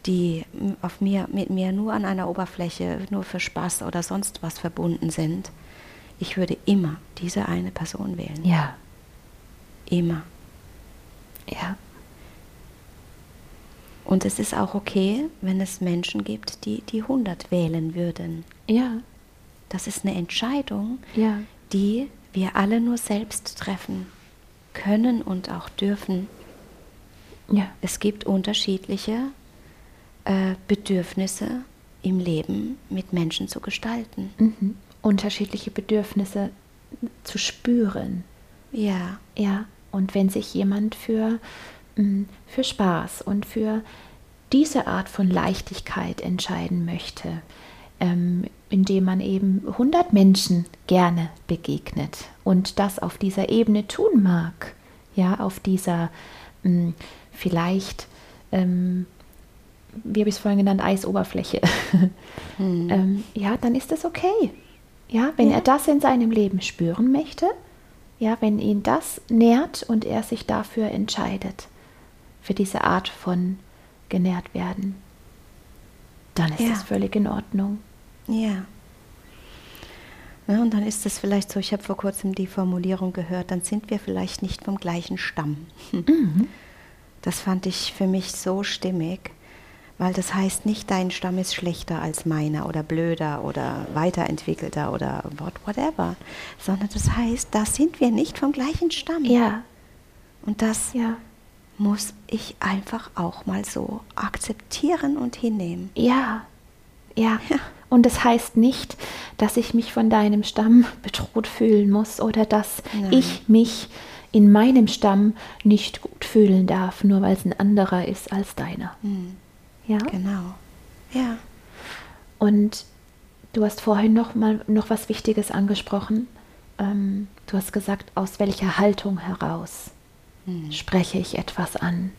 die auf mir, mit mir nur an einer Oberfläche, nur für Spaß oder sonst was verbunden sind, ich würde immer diese eine Person wählen. Ja. Immer. Ja. Und es ist auch okay, wenn es Menschen gibt, die die 100 wählen würden. Ja. Das ist eine Entscheidung, ja. die wir alle nur selbst treffen können und auch dürfen. Ja. Es gibt unterschiedliche äh, Bedürfnisse im Leben mit Menschen zu gestalten. Mhm. Unterschiedliche Bedürfnisse zu spüren. Ja. Ja. Und wenn sich jemand für, mm, für Spaß und für diese Art von Leichtigkeit entscheiden möchte, ähm, indem man eben 100 Menschen gerne begegnet und das auf dieser Ebene tun mag, ja, auf dieser mh, mm, vielleicht, ähm, wie habe ich es vorhin genannt, Eisoberfläche, hm. ähm, ja, dann ist das okay. Ja, wenn ja. er das in seinem Leben spüren möchte, ja, wenn ihn das nährt und er sich dafür entscheidet, für diese Art von genährt werden, dann ist ja. das völlig in Ordnung. Ja. ja. Und dann ist es vielleicht so, ich habe vor kurzem die Formulierung gehört, dann sind wir vielleicht nicht vom gleichen Stamm. Mhm. Das fand ich für mich so stimmig weil das heißt nicht, dein Stamm ist schlechter als meiner oder blöder oder weiterentwickelter oder whatever, sondern das heißt, da sind wir nicht vom gleichen Stamm. Ja. Und das ja. muss ich einfach auch mal so akzeptieren und hinnehmen. Ja. Ja. ja. Und das heißt nicht, dass ich mich von deinem Stamm bedroht fühlen muss oder dass Nein. ich mich in meinem Stamm nicht gut fühlen darf, nur weil es ein anderer ist als deiner. Mhm. Ja. Genau. Ja. Und du hast vorhin noch mal noch was Wichtiges angesprochen. Ähm, du hast gesagt, aus welcher Haltung heraus hm. spreche ich etwas an.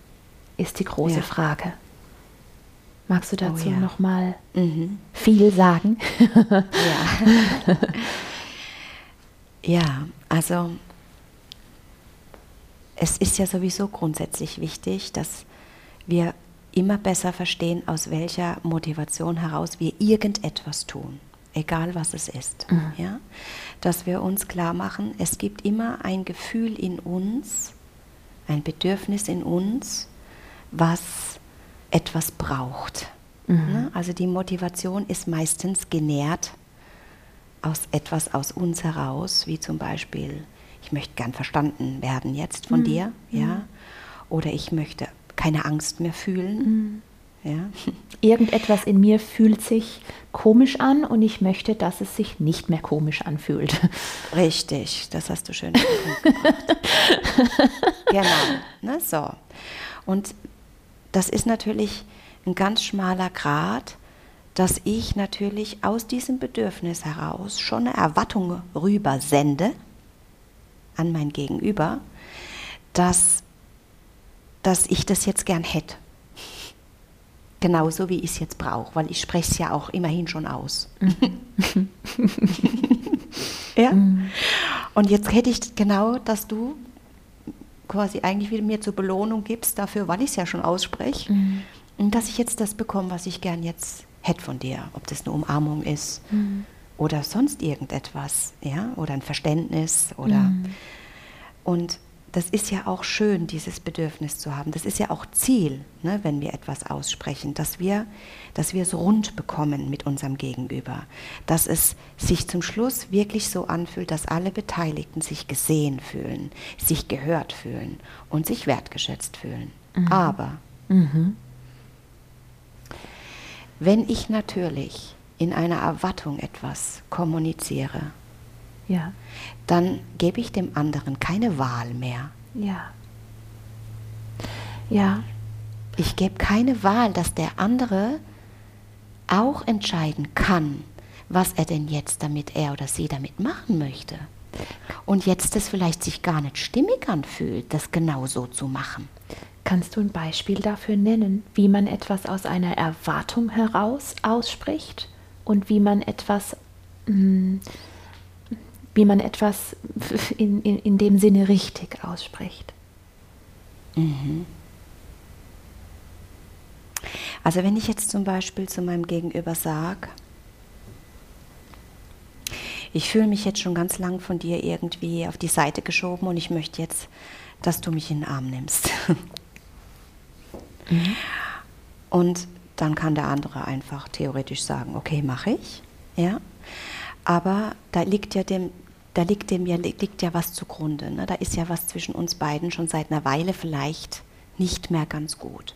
ist die große Ja. Frage. Magst du dazu Oh ja. noch mal Mhm. viel sagen? Ja. ja, also es ist ja sowieso grundsätzlich wichtig, dass wir immer besser verstehen, aus welcher Motivation heraus wir irgendetwas tun, egal was es ist. Ja? Dass wir uns klar machen, es gibt immer ein Gefühl in uns, ein Bedürfnis in uns, was etwas braucht. Ne? Also die Motivation ist meistens genährt aus etwas aus uns heraus, wie zum Beispiel, ich möchte gern verstanden werden jetzt von dir, ja, oder ich möchte keine Angst mehr fühlen, ja, Irgendetwas in mir fühlt sich komisch an und ich möchte, dass es sich nicht mehr komisch anfühlt. richtig, das hast du schön gebracht. genau, ne, so. Und das ist natürlich ein ganz schmaler Grat, dass ich natürlich aus diesem Bedürfnis heraus schon eine Erwartung rüber sende an mein Gegenüber, dass, dass ich das jetzt gern hätte. Genauso wie ich es jetzt brauche, weil ich spreche es ja auch immerhin schon aus. ja? Und jetzt hätte ich genau, dass du quasi eigentlich wieder mir zur Belohnung gibst dafür, weil ich es ja schon ausspreche, und dass ich jetzt das bekomme, was ich gern jetzt hätte von dir, ob das eine Umarmung ist oder sonst irgendetwas, ja, oder ein Verständnis oder und das ist ja auch schön, dieses Bedürfnis zu haben. Das ist ja auch Ziel, ne, wenn wir etwas aussprechen, dass wir, dass wir es rund bekommen mit unserem Gegenüber. Dass es sich zum Schluss wirklich so anfühlt, dass alle Beteiligten sich gesehen fühlen, sich gehört fühlen und sich wertgeschätzt fühlen. Aber wenn ich natürlich in einer Erwartung etwas kommuniziere, Ja, dann gebe ich dem anderen keine Wahl mehr. ja. Ja, Ich gebe keine Wahl, dass der andere auch entscheiden kann, was er denn jetzt damit, er oder sie damit machen möchte. Und jetzt es vielleicht sich gar nicht stimmig anfühlt, das genau so zu machen. kannst du ein Beispiel dafür nennen, wie man etwas aus einer Erwartung heraus ausspricht und wie man etwas, mm, wie man etwas in, in, in dem Sinne richtig ausspricht? Also wenn ich jetzt zum Beispiel zu meinem Gegenüber sage, ich fühle mich jetzt schon ganz lang von dir irgendwie auf die Seite geschoben und ich möchte jetzt, dass du mich in den Arm nimmst. Und dann kann der andere einfach theoretisch sagen, okay, mache ich, ja. Aber da liegt ja dem, da liegt dem ja liegt ja was zugrunde. Ne? Da ist ja was zwischen uns beiden schon seit einer Weile vielleicht nicht mehr ganz gut.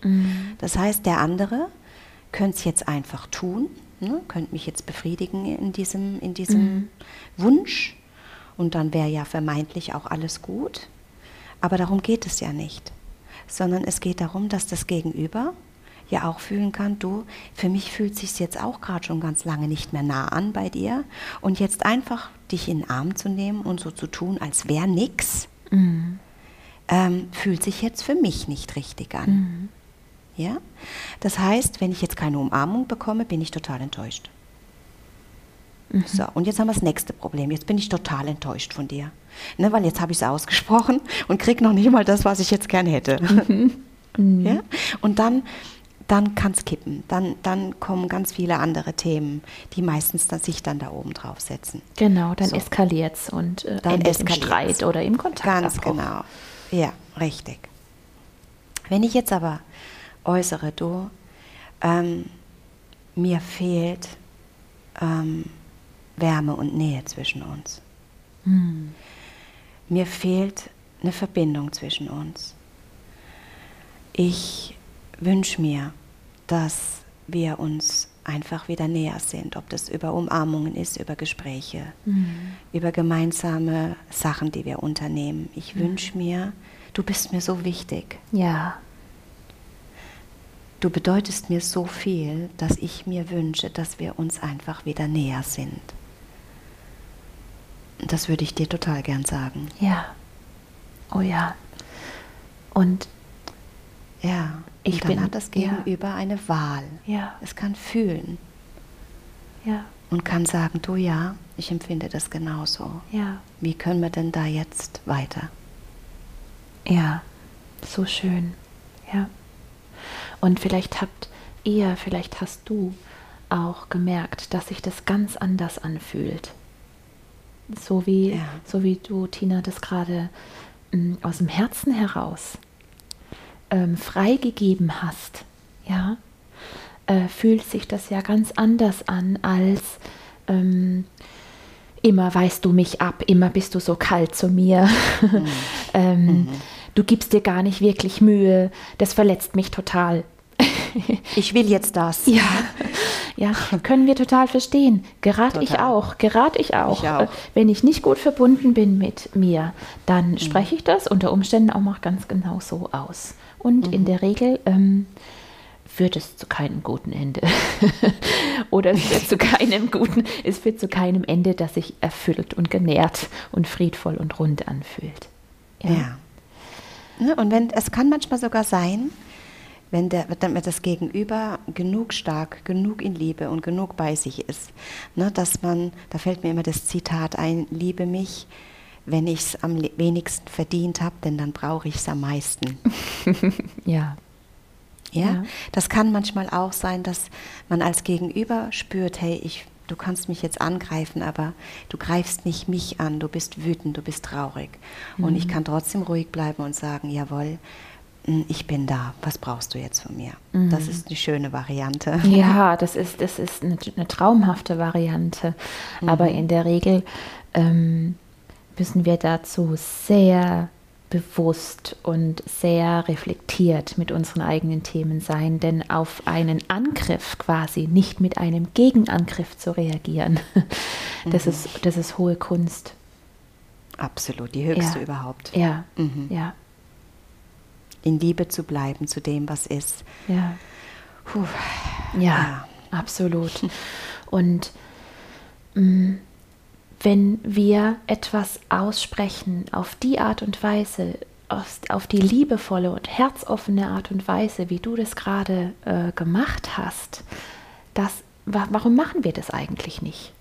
Das heißt, der andere könnte es jetzt einfach tun, ne? könnte mich jetzt befriedigen in diesem, in diesem Wunsch und dann wäre ja vermeintlich auch alles gut. Aber darum geht es ja nicht, sondern es geht darum, dass das Gegenüber ja auch fühlen kann, du, für mich fühlt sich jetzt auch gerade schon ganz lange nicht mehr nah an bei dir und jetzt einfach dich in den Arm zu nehmen und so zu tun, als wäre nix, ähm, fühlt sich jetzt für mich nicht richtig an. Ja? Das heißt, wenn ich jetzt keine Umarmung bekomme, bin ich total enttäuscht. So, und jetzt haben wir das nächste Problem. Jetzt bin ich total enttäuscht von dir. Ne, weil jetzt habe ich es ausgesprochen und kriege noch nicht mal das, was ich jetzt gern hätte. Ja? Und dann, dann kann es kippen. Dann, dann kommen ganz viele andere Themen, die meistens dann, sich dann da oben drauf setzen. Genau, dann So. eskaliert es und äh, Dann endet im eskaliert's. Streit oder im Kontakt. Ganz genau. Ja, richtig. Wenn ich jetzt aber äußere, du, ähm, mir fehlt ähm, Wärme und Nähe zwischen uns. Mir fehlt eine Verbindung zwischen uns. Ich wünsche mir, dass wir uns einfach wieder näher sind, ob das über Umarmungen ist, über Gespräche, über gemeinsame Sachen, die wir unternehmen. Ich wünsche mir, du bist mir so wichtig. Ja, Du bedeutest mir so viel, dass ich mir wünsche, dass wir uns einfach wieder näher sind. Das würde ich dir total gern sagen. ja. Oh ja. Und Ja, Ich und dann bin- hat das ja. Gegenüber eine Wahl. Ja, Es kann fühlen ja, und kann sagen, du ja, ich empfinde das genauso. ja, Wie können wir denn da jetzt weiter? ja. So schön. Ja. Und vielleicht habt ihr, vielleicht hast du auch gemerkt, dass sich das ganz anders anfühlt. So wie, Ja. so wie du, Tina, das gerade mm, aus dem Herzen heraus ähm, freigegeben hast, ja, äh, fühlt sich das ja ganz anders an als ähm, immer weißt du mich ab, immer bist du so kalt zu mir. ähm, Du gibst dir gar nicht wirklich Mühe, das verletzt mich total. Ich will jetzt das. Ja, ja, können wir total verstehen. Gerade ich auch, gerade ich auch. Ich auch. Äh, Wenn ich nicht gut verbunden bin mit mir, dann Mhm. spreche ich das unter Umständen auch mal ganz genau so aus. Und Mhm. in der Regel ähm, führt es zu keinem guten Ende. Oder es führt zu keinem guten, es führt zu keinem Ende, das sich erfüllt und genährt und friedvoll und rund anfühlt. Ja. Ne, Und wenn, es kann manchmal sogar sein, wenn, der, wenn das Gegenüber genug stark, genug in Liebe und genug bei sich ist, ne, dass man, da fällt mir immer das Zitat ein, liebe mich, wenn ich es am wenigsten verdient habe, denn dann brauche ich es am meisten. Ja. Ja? Ja. Das kann manchmal auch sein, dass man als Gegenüber spürt, hey, ich, du kannst mich jetzt angreifen, aber du greifst nicht mich an, du bist wütend, du bist traurig. Und ich kann trotzdem ruhig bleiben und sagen, jawohl, mm, ich bin da, was brauchst du jetzt von mir? Das ist eine schöne Variante. Ja, das ist, das ist eine, eine traumhafte Variante. Aber in der Regel ähm, müssen wir dazu sehr bewusst und sehr reflektiert mit unseren eigenen Themen sein, denn auf einen Angriff quasi nicht mit einem Gegenangriff zu reagieren, das, ist, das ist hohe Kunst. Absolut, die höchste Ja. überhaupt. Ja, Mhm. ja, In Liebe zu bleiben zu dem, was ist. ja. Puh. Ja, absolut. Und mh, wenn wir etwas aussprechen auf die Art und Weise, auf, auf die liebevolle und herzoffene Art und Weise, wie du das gerade äh, gemacht hast, das, wa warum machen wir das eigentlich nicht?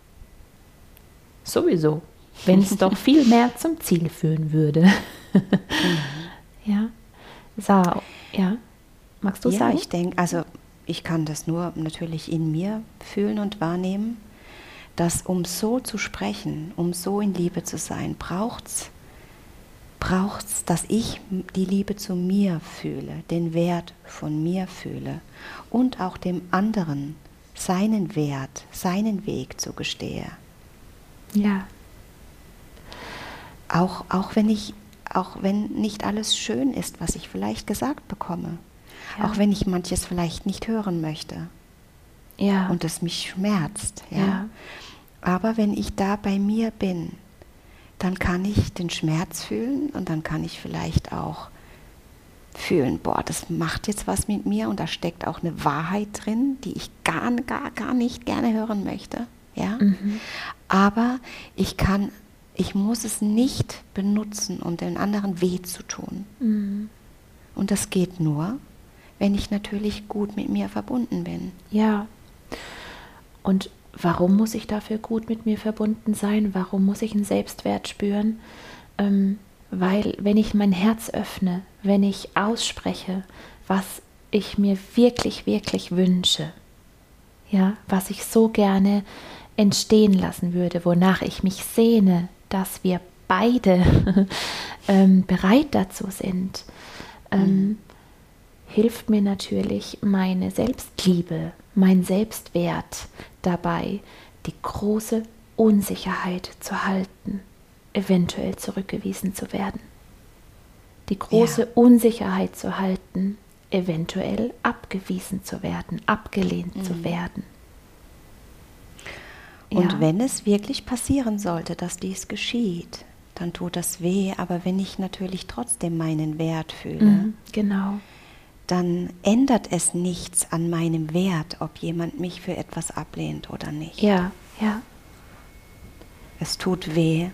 Sowieso, wenn es doch viel mehr zum Ziel führen würde. Ja, Sa, ja, magst du ja, sagen? ich denke, also ich kann das nur natürlich in mir fühlen und wahrnehmen, dass um so zu sprechen, um so in Liebe zu sein, braucht's braucht's, dass ich die Liebe zu mir fühle, den Wert von mir fühle und auch dem anderen seinen Wert, seinen Weg zugestehe. ja, Auch, auch wenn ich auch wenn nicht alles schön ist, was ich vielleicht gesagt bekomme. Ja. Auch wenn ich manches vielleicht nicht hören möchte ja, und es mich schmerzt. Ja? Ja. Aber wenn ich da bei mir bin, dann kann ich den Schmerz fühlen und dann kann ich vielleicht auch fühlen, boah, das macht jetzt was mit mir und da steckt auch eine Wahrheit drin, die ich gar, gar, gar nicht gerne hören möchte. Ja? Mhm. Aber ich kann, ich muss es nicht benutzen, um den anderen weh zu tun. Mhm. Und das geht nur, wenn ich natürlich gut mit mir verbunden bin. Ja. Und warum muss ich dafür gut mit mir verbunden sein? Warum muss ich einen Selbstwert spüren? Ähm, weil wenn ich mein Herz öffne, wenn ich ausspreche, was ich mir wirklich, wirklich wünsche, ja, was ich so gerne entstehen lassen würde, wonach ich mich sehne, dass wir beide ähm, bereit dazu sind, ähm, hilft mir natürlich meine Selbstliebe, mein Selbstwert dabei, die große Unsicherheit zu halten, eventuell zurückgewiesen zu werden. Die große Ja. Unsicherheit zu halten, eventuell abgewiesen zu werden, abgelehnt zu werden. Und Ja. wenn es wirklich passieren sollte, dass dies geschieht, dann tut das weh. Aber wenn ich natürlich trotzdem meinen Wert fühle, Mhm, genau. Dann ändert es nichts an meinem Wert, ob jemand mich für etwas ablehnt oder nicht. Ja, ja, Es tut weh,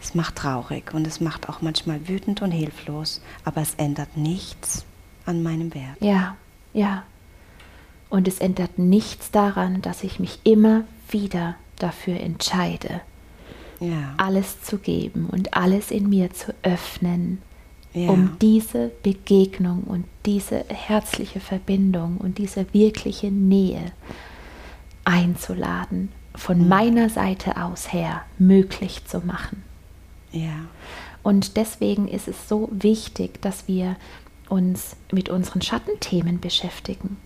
es macht traurig und es macht auch manchmal wütend und hilflos, aber es ändert nichts an meinem Wert. Ja, ja. Und es ändert nichts daran, dass ich mich immer wieder dafür entscheide, Ja. alles zu geben und alles in mir zu öffnen, Ja. um diese Begegnung und diese herzliche Verbindung und diese wirkliche Nähe einzuladen, von Mhm. meiner Seite aus her möglich zu machen. Ja. Und deswegen ist es so wichtig, dass wir uns mit unseren Schattenthemen beschäftigen,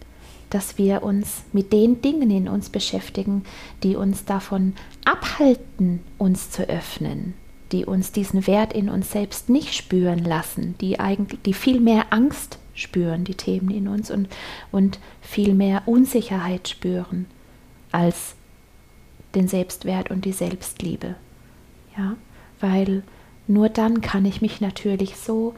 dass wir uns mit den Dingen in uns beschäftigen, die uns davon abhalten, uns zu öffnen, die uns diesen Wert in uns selbst nicht spüren lassen, die eigentlich, die viel mehr Angst spüren, die Themen in uns und, und viel mehr Unsicherheit spüren als den Selbstwert und die Selbstliebe. Ja, weil nur dann kann ich mich natürlich so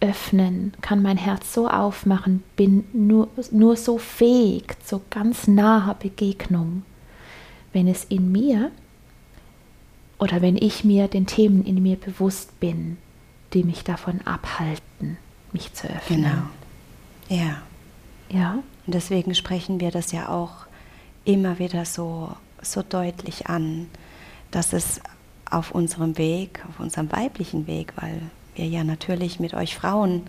öffnen, kann mein Herz so aufmachen, bin nur, nur so fähig zu ganz naher Begegnung, wenn es in mir oder wenn ich mir den Themen in mir bewusst bin, die mich davon abhalten, mich zu öffnen. Genau. Ja. Ja, Und deswegen sprechen wir das ja auch immer wieder so, so deutlich an, dass es auf unserem Weg, auf unserem weiblichen Weg, weil wir ja natürlich mit euch Frauen,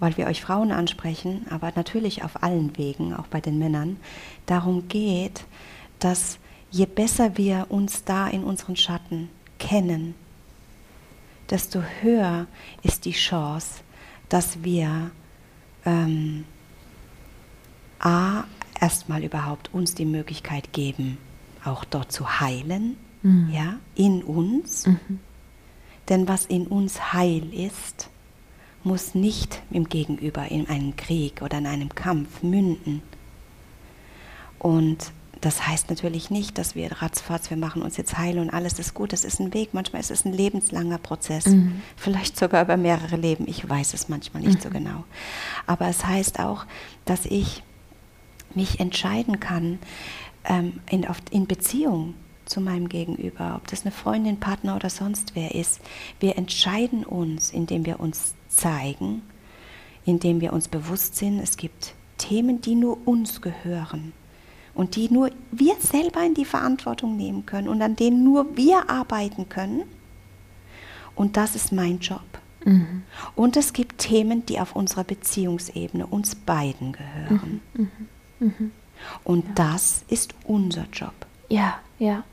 weil wir euch Frauen ansprechen, aber natürlich auf allen Wegen, auch bei den Männern, darum geht, dass je besser wir uns da in unseren Schatten kennen, desto höher ist die Chance, dass wir ähm, A, erstmal überhaupt uns die Möglichkeit geben, auch dort zu heilen, Mhm. ja, in uns. Mhm. Denn was in uns heil ist, muss nicht im Gegenüber in einem Krieg oder in einem Kampf münden. Und das heißt natürlich nicht, dass wir ratzfatz, wir machen uns jetzt heil und alles ist gut. Das ist ein Weg. Manchmal ist es ein lebenslanger Prozess. Mhm. Vielleicht sogar über mehrere Leben. Ich weiß es manchmal nicht so Mhm. genau. Aber es heißt auch, dass ich mich entscheiden kann, ähm, in, auf, in Beziehung zu meinem Gegenüber, ob das eine Freundin, Partner oder sonst wer ist. Wir entscheiden uns, indem wir uns zeigen, indem wir uns bewusst sind, es gibt Themen, die nur uns gehören und die nur wir selber in die Verantwortung nehmen können und an denen nur wir arbeiten können. Und das ist mein Job. Mhm. Und es gibt Themen, die auf unserer Beziehungsebene uns beiden gehören. Mhm. Und das ist unser Job. Ja, ja.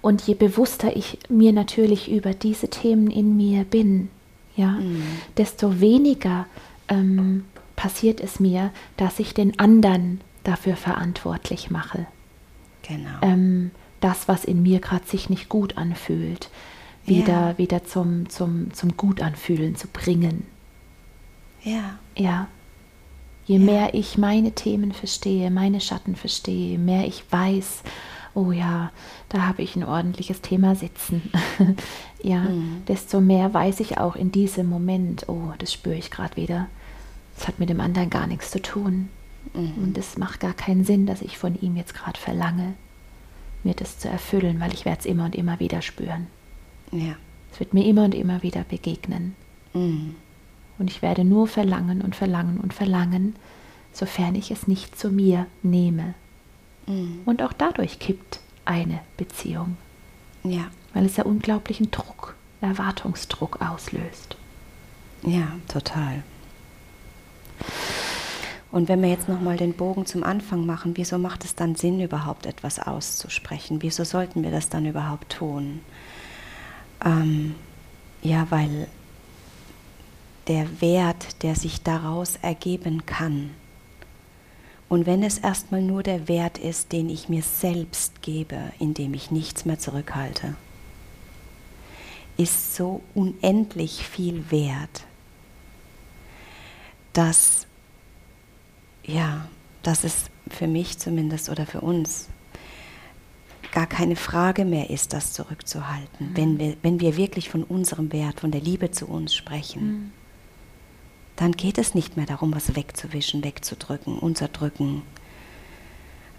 Und je bewusster ich mir natürlich über diese Themen in mir bin, ja, Mhm. desto weniger ähm, passiert es mir, dass ich den anderen dafür verantwortlich mache. Genau. Ähm, das, was in mir gerade sich nicht gut anfühlt, wieder, Ja. wieder zum, zum, zum Gutanfühlen zu bringen. ja. Ja. Je Ja. mehr ich meine Themen verstehe, meine Schatten verstehe, je mehr ich weiß, oh ja, da habe ich ein ordentliches Thema sitzen. ja, Mhm. desto mehr weiß ich auch in diesem Moment, oh, das spüre ich gerade wieder. Das hat mit dem anderen gar nichts zu tun. Mhm. Und es macht gar keinen Sinn, dass ich von ihm jetzt gerade verlange, mir das zu erfüllen, weil ich werde es immer und immer wieder spüren. Ja. Es wird mir immer und immer wieder begegnen. Mhm. Und ich werde nur verlangen und verlangen und verlangen, sofern ich es nicht zu mir nehme. Mhm. Und auch dadurch kippt eine Beziehung, Ja. weil es ja unglaublichen Druck, Erwartungsdruck auslöst. Ja, total. Und wenn wir jetzt nochmal den Bogen zum Anfang machen, wieso macht es dann Sinn, überhaupt etwas auszusprechen? Wieso sollten wir das dann überhaupt tun? Ähm, ja, weil der Wert, der sich daraus ergeben kann, und wenn es erstmal nur der Wert ist, den ich mir selbst gebe, indem ich nichts mehr zurückhalte, ist so unendlich viel wert, dass, ja, dass es für mich zumindest oder für uns gar keine Frage mehr ist, das zurückzuhalten, wenn, wir, wenn wir wirklich von unserem Wert, von der Liebe zu uns sprechen. Dann geht es nicht mehr darum, was wegzuwischen, wegzudrücken, unterdrücken,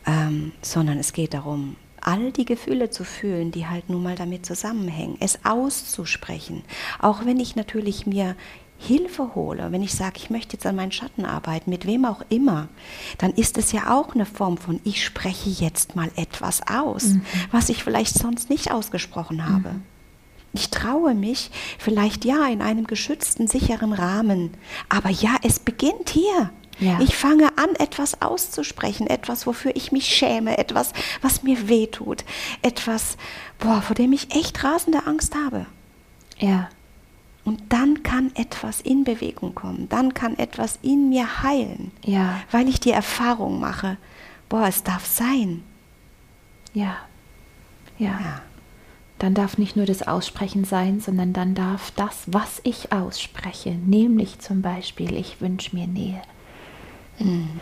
ähm, sondern es geht darum, all die Gefühle zu fühlen, die halt nun mal damit zusammenhängen, es auszusprechen. Auch wenn ich natürlich mir Hilfe hole, wenn ich sage, ich möchte jetzt an meinen Schatten arbeiten, mit wem auch immer, dann ist es ja auch eine Form von, ich spreche jetzt mal etwas aus, mhm. was ich vielleicht sonst nicht ausgesprochen habe. Mhm. Ich traue mich vielleicht ja in einem geschützten, sicheren Rahmen, aber ja, es beginnt hier. Ja. Ich fange an, etwas auszusprechen, etwas, wofür ich mich schäme, etwas, was mir wehtut, etwas, boah, vor dem ich echt rasende Angst habe. Ja. Und dann kann etwas in Bewegung kommen, dann kann etwas in mir heilen, ja. weil ich die Erfahrung mache, boah, es darf sein. Ja. ja. ja. Dann darf nicht nur das Aussprechen sein, sondern dann darf das, was ich ausspreche, nämlich zum Beispiel, ich wünsche mir Nähe, mhm.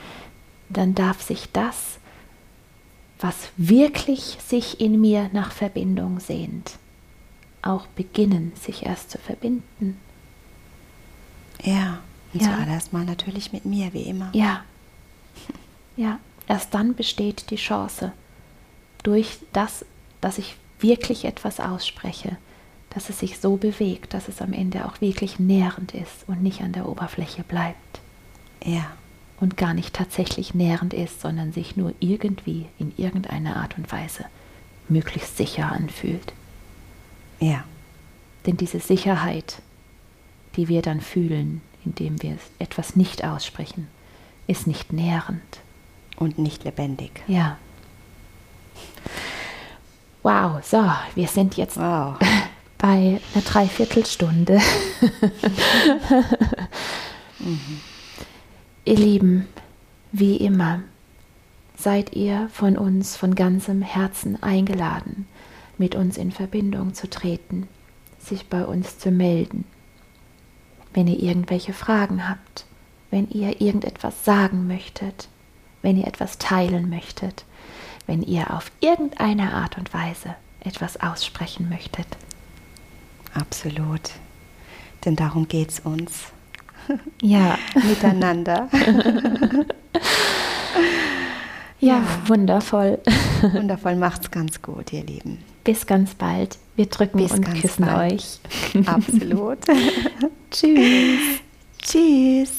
dann darf sich das, was wirklich sich in mir nach Verbindung sehnt, auch beginnen, sich erst zu verbinden. Ja, und ja. zuallererst mal natürlich mit mir, wie immer. Ja. Ja, erst dann besteht die Chance, durch das, dass ich wirklich etwas ausspreche, dass es sich so bewegt, dass es am Ende auch wirklich nährend ist und nicht an der Oberfläche bleibt. Ja. Und gar nicht tatsächlich nährend ist, sondern sich nur irgendwie in irgendeiner Art und Weise möglichst sicher anfühlt. Ja. Denn diese Sicherheit, die wir dann fühlen, indem wir etwas nicht aussprechen, ist nicht nährend. Und nicht lebendig. Ja. Wow, so, wir sind jetzt wow. bei einer Dreiviertelstunde. mhm. Ihr Lieben, wie immer, seid ihr von uns von ganzem Herzen eingeladen, mit uns in Verbindung zu treten, sich bei uns zu melden. Wenn ihr irgendwelche Fragen habt, wenn ihr irgendetwas sagen möchtet, wenn ihr etwas teilen möchtet, wenn ihr auf irgendeine Art und Weise etwas aussprechen möchtet. Absolut. Denn darum geht es uns. Ja. Miteinander. ja, ja, wundervoll. Wundervoll, macht's ganz gut, ihr Lieben. Bis ganz bald. Wir drücken Bis und küssen bald. euch. Absolut. Tschüss. Tschüss.